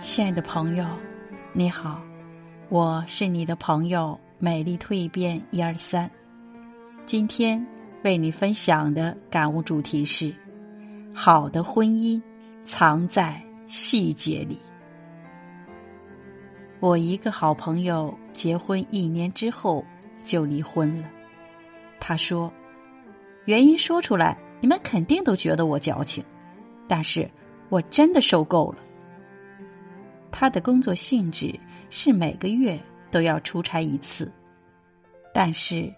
亲爱的朋友，你好，我是你的朋友美丽蜕变一二三。今天为你分享的感悟主题是：好的婚姻藏在细节里。我一个好朋友结婚一年之后就离婚了。他说，原因说出来，你们肯定都觉得我矫情，但是我真的受够了。他的工作性质是每个月都要出差一次，但是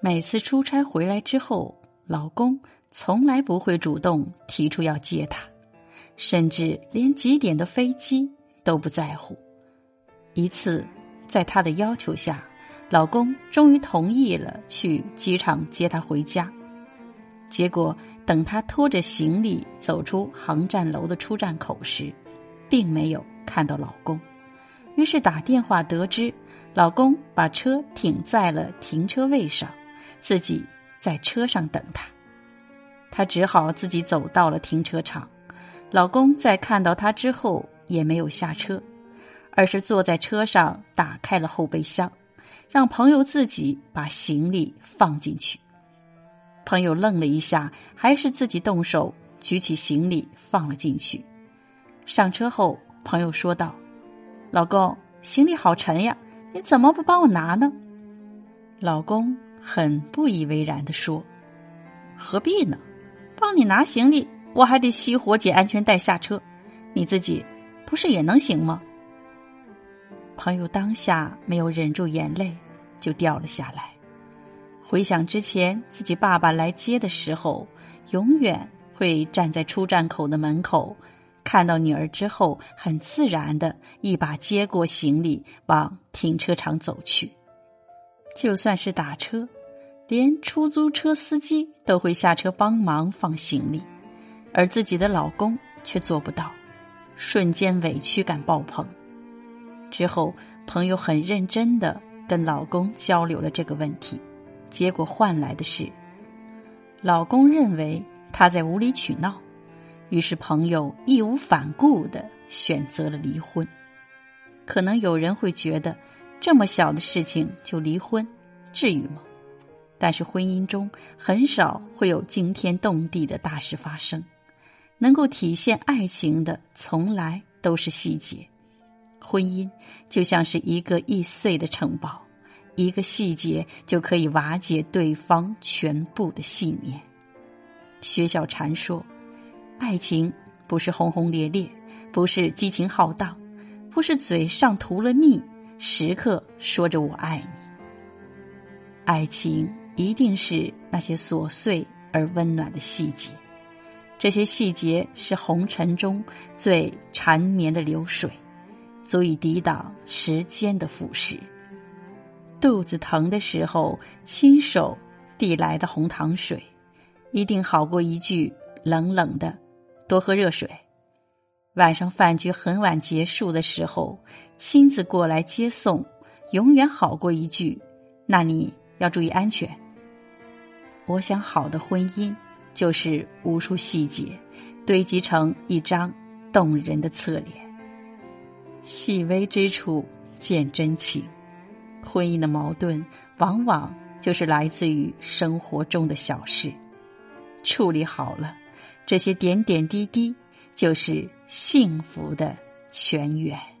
每次出差回来之后，老公从来不会主动提出要接她，甚至连几点的飞机都不在乎。一次，在他的要求下，老公终于同意了去机场接她回家。结果，等他拖着行李走出航站楼的出站口时，并没有。看到老公，于是打电话得知，老公把车停在了停车位上，自己在车上等他。她只好自己走到了停车场。老公在看到她之后也没有下车，而是坐在车上打开了后备箱，让朋友自己把行李放进去。朋友愣了一下，还是自己动手举起行李放了进去。上车后。朋友说道：“老公，行李好沉呀，你怎么不帮我拿呢？”老公很不以为然的说：“何必呢？帮你拿行李，我还得熄火解安全带下车，你自己不是也能行吗？”朋友当下没有忍住眼泪，就掉了下来。回想之前自己爸爸来接的时候，永远会站在出站口的门口。看到女儿之后，很自然的一把接过行李，往停车场走去。就算是打车，连出租车司机都会下车帮忙放行李，而自己的老公却做不到，瞬间委屈感爆棚。之后，朋友很认真的跟老公交流了这个问题，结果换来的是，老公认为他在无理取闹。于是，朋友义无反顾的选择了离婚。可能有人会觉得，这么小的事情就离婚，至于吗？但是婚姻中很少会有惊天动地的大事发生，能够体现爱情的，从来都是细节。婚姻就像是一个易碎的城堡，一个细节就可以瓦解对方全部的信念。薛小禅说。爱情不是轰轰烈烈，不是激情浩荡，不是嘴上涂了蜜，时刻说着我爱你。爱情一定是那些琐碎而温暖的细节，这些细节是红尘中最缠绵的流水，足以抵挡时间的腐蚀。肚子疼的时候，亲手递来的红糖水，一定好过一句冷冷的。多喝热水。晚上饭局很晚结束的时候，亲自过来接送，永远好过一句“那你要注意安全”。我想，好的婚姻就是无数细节堆积成一张动人的侧脸。细微之处见真情。婚姻的矛盾往往就是来自于生活中的小事，处理好了。这些点点滴滴，就是幸福的泉源。